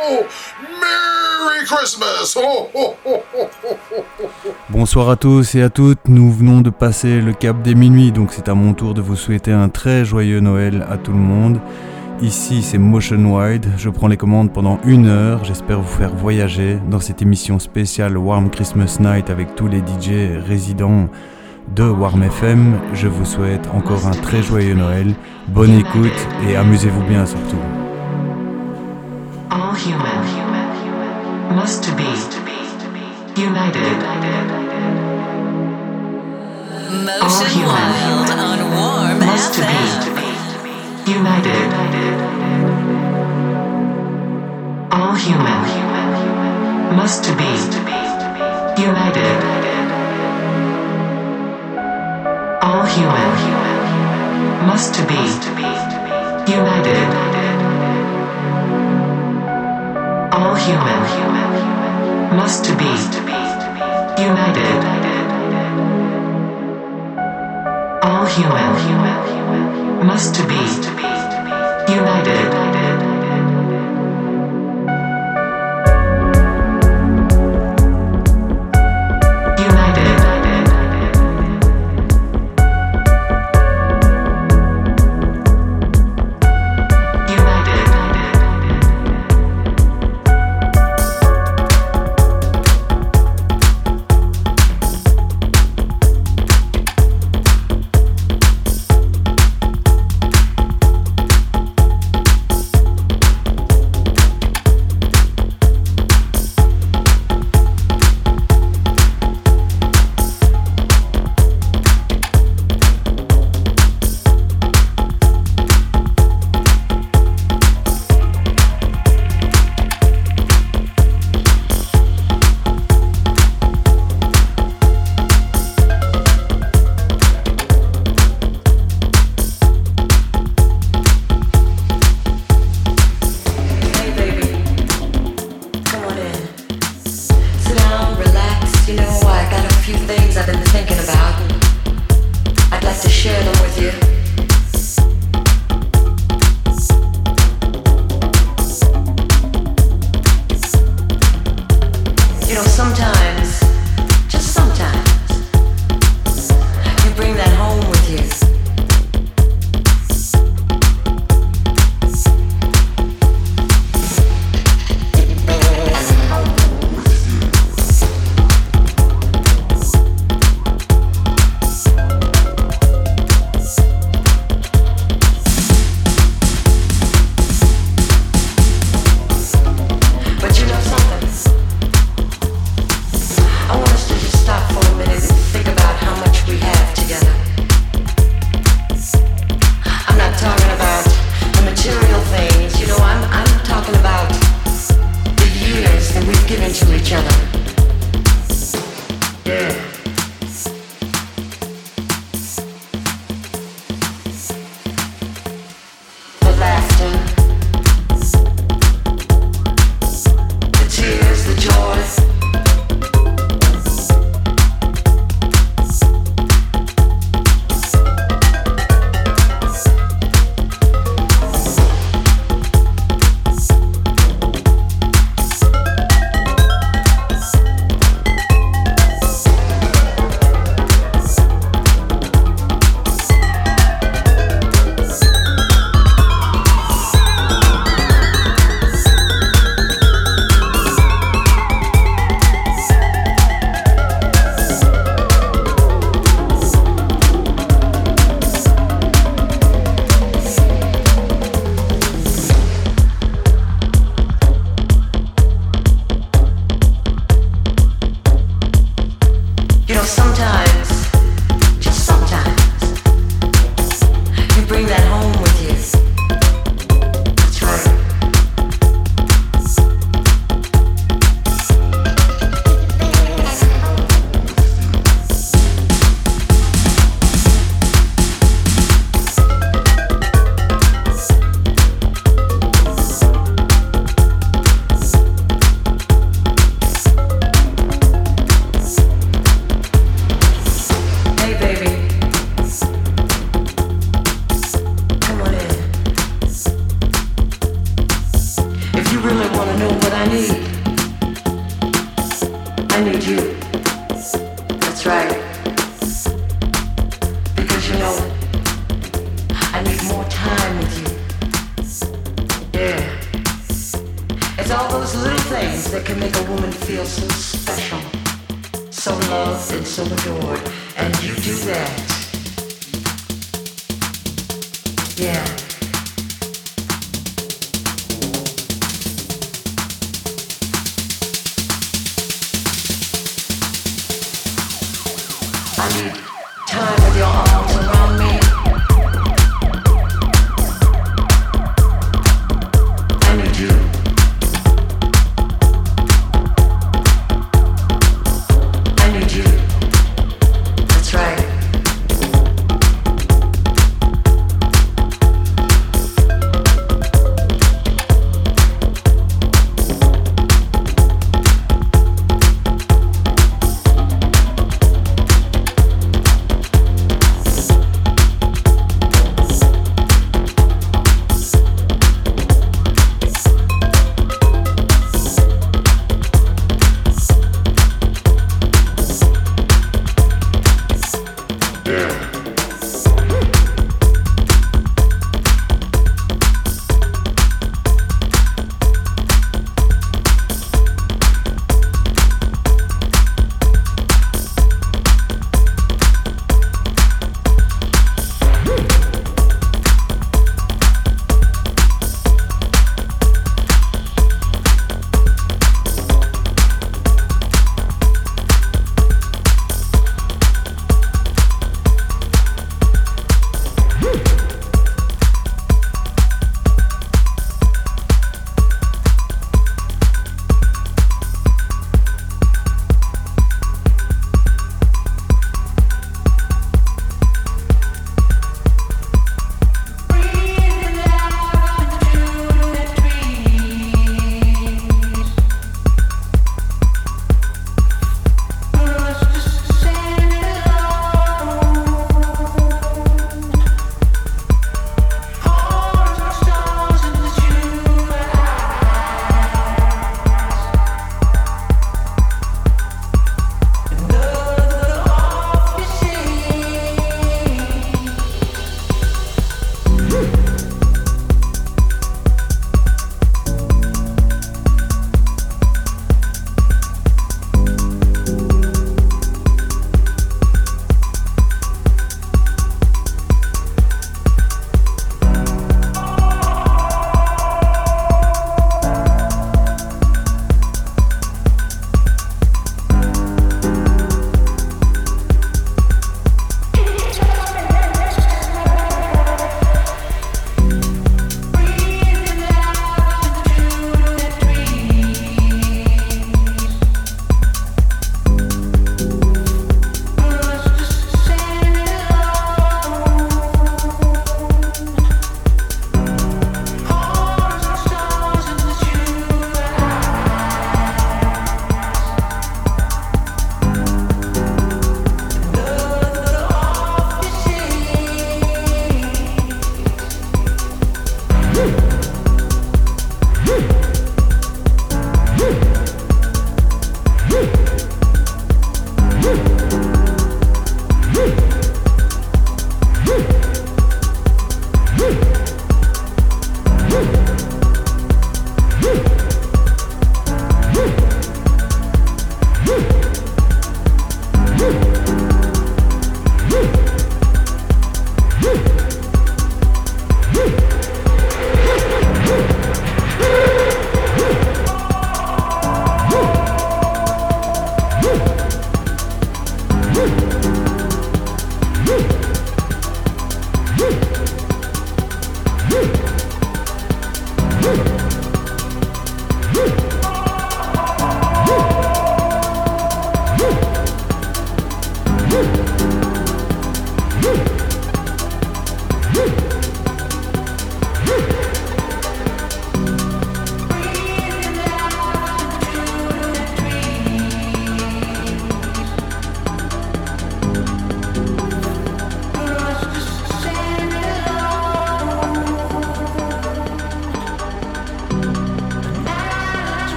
Merry Christmas! Bonsoir à tous et à toutes, nous venons de passer le cap des minuit, donc c'est à mon tour de vous souhaiter un très joyeux Noël à tout le monde. Ici c'est Motion Wide, je prends les commandes pendant une heure, j'espère vous faire voyager dans cette émission spéciale Warm Christmas Night avec tous les DJ résidents de Warm FM. Je vous souhaite encore un très joyeux Noël, bonne écoute et amusez-vous bien surtout. All human human must be united. On Warm must FM. be united. All human must to be united. All human must to be united. All human must be united. All human must to be to be united.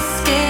scared.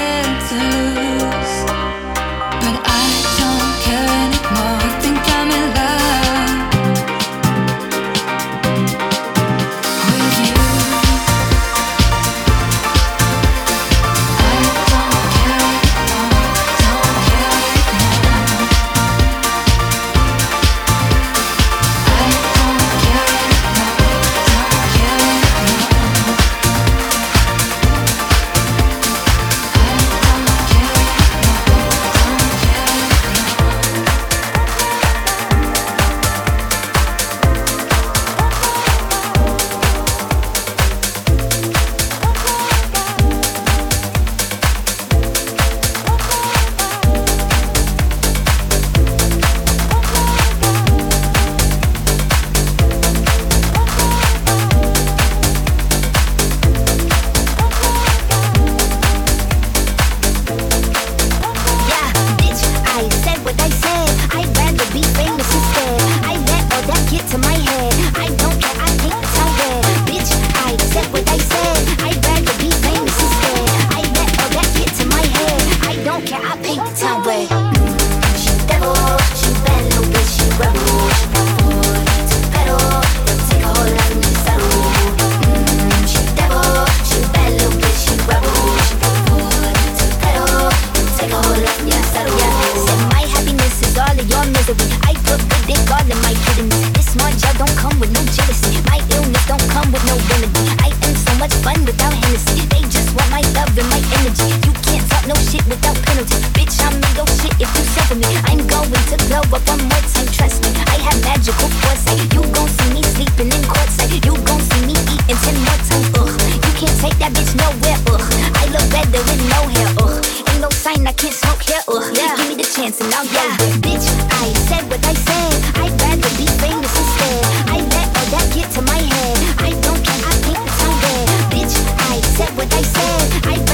wear, ugh. I look better with no hair, ugh. Ain't no sign I can't smoke here. ugh. Yeah. Give me the chance and I'll go yeah. Bitch, I said what I said. I'd rather be famous instead. I let all that get to my head. I don't care, I think it's town red. Bitch, I said what I said. I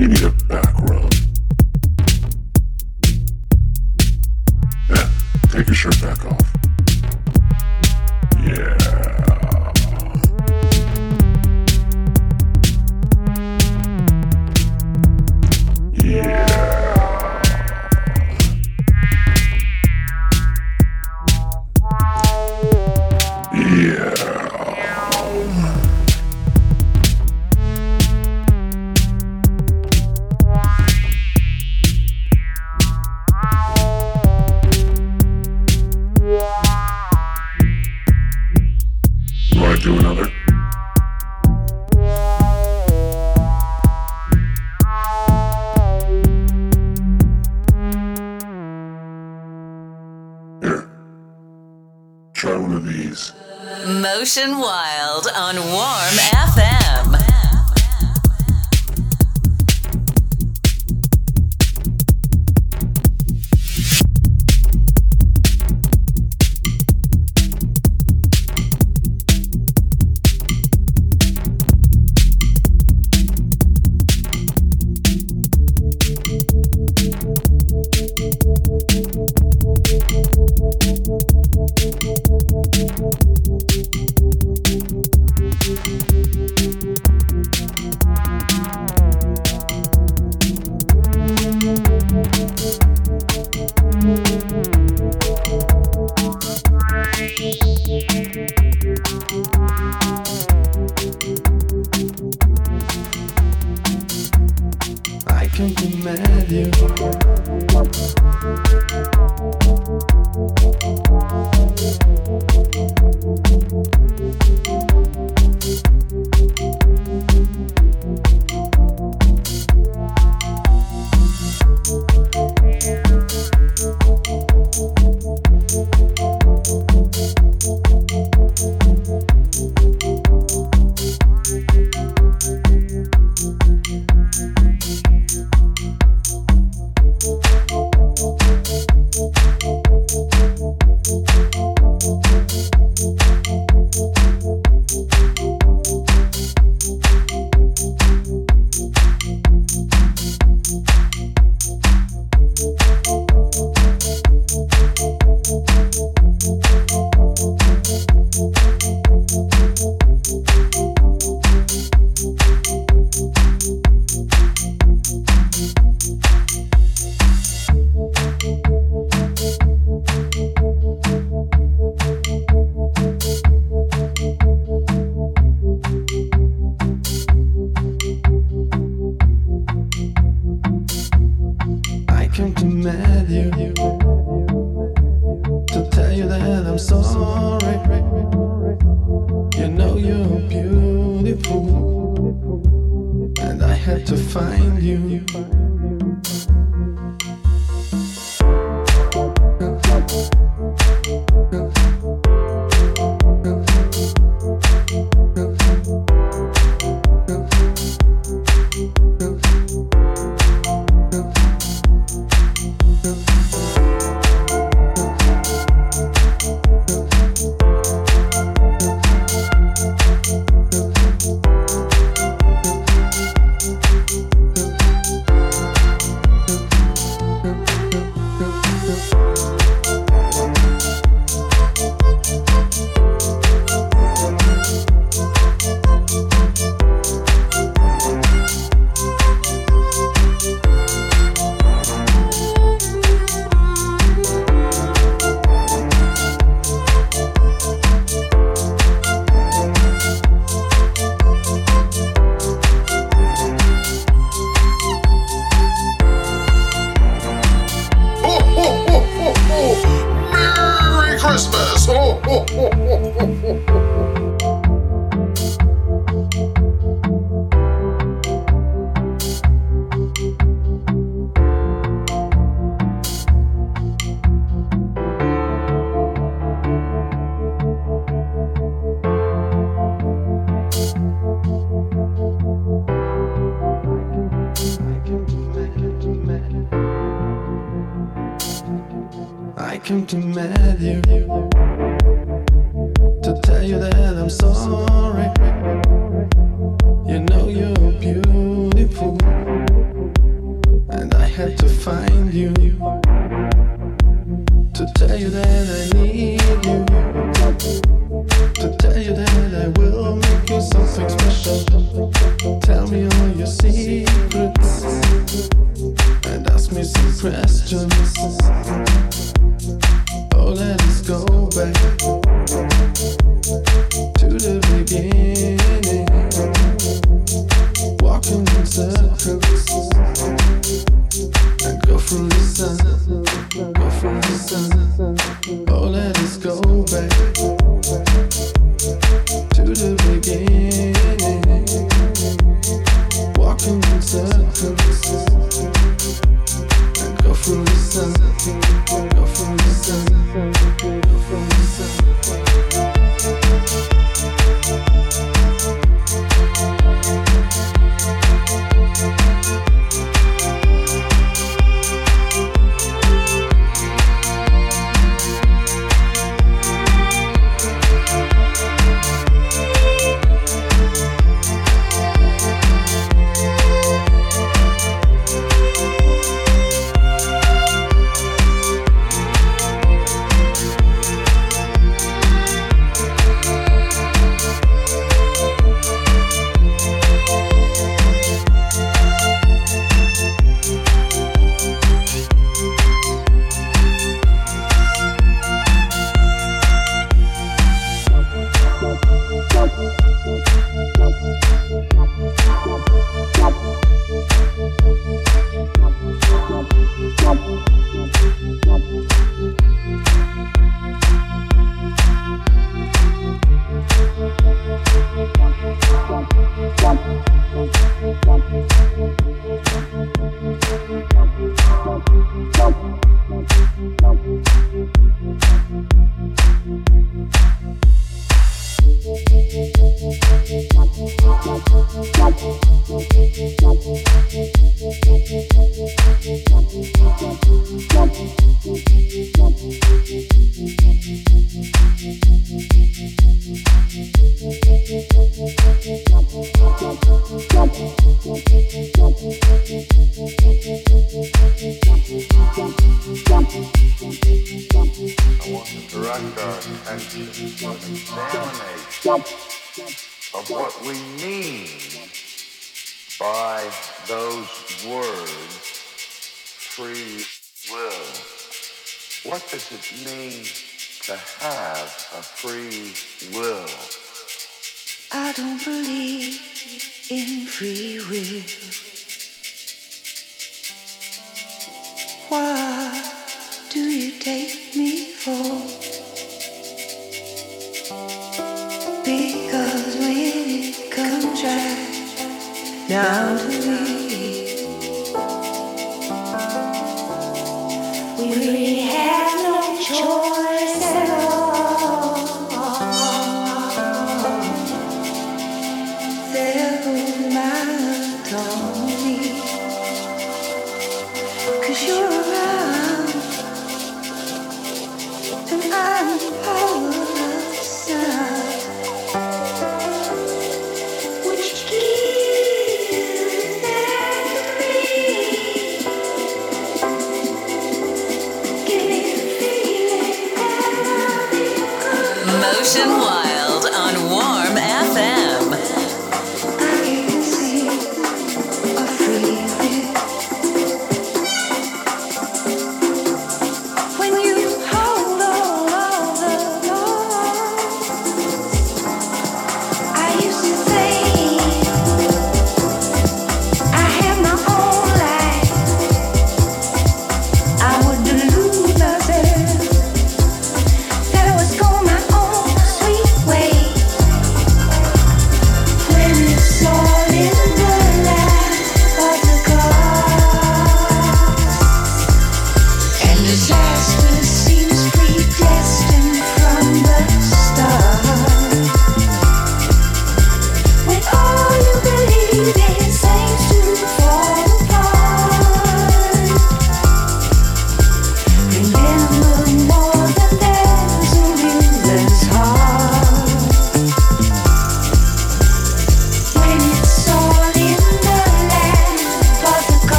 Ah, Section 1. it means to have a free will? I don't believe in free will. What do you take me for? Because when it comes right down to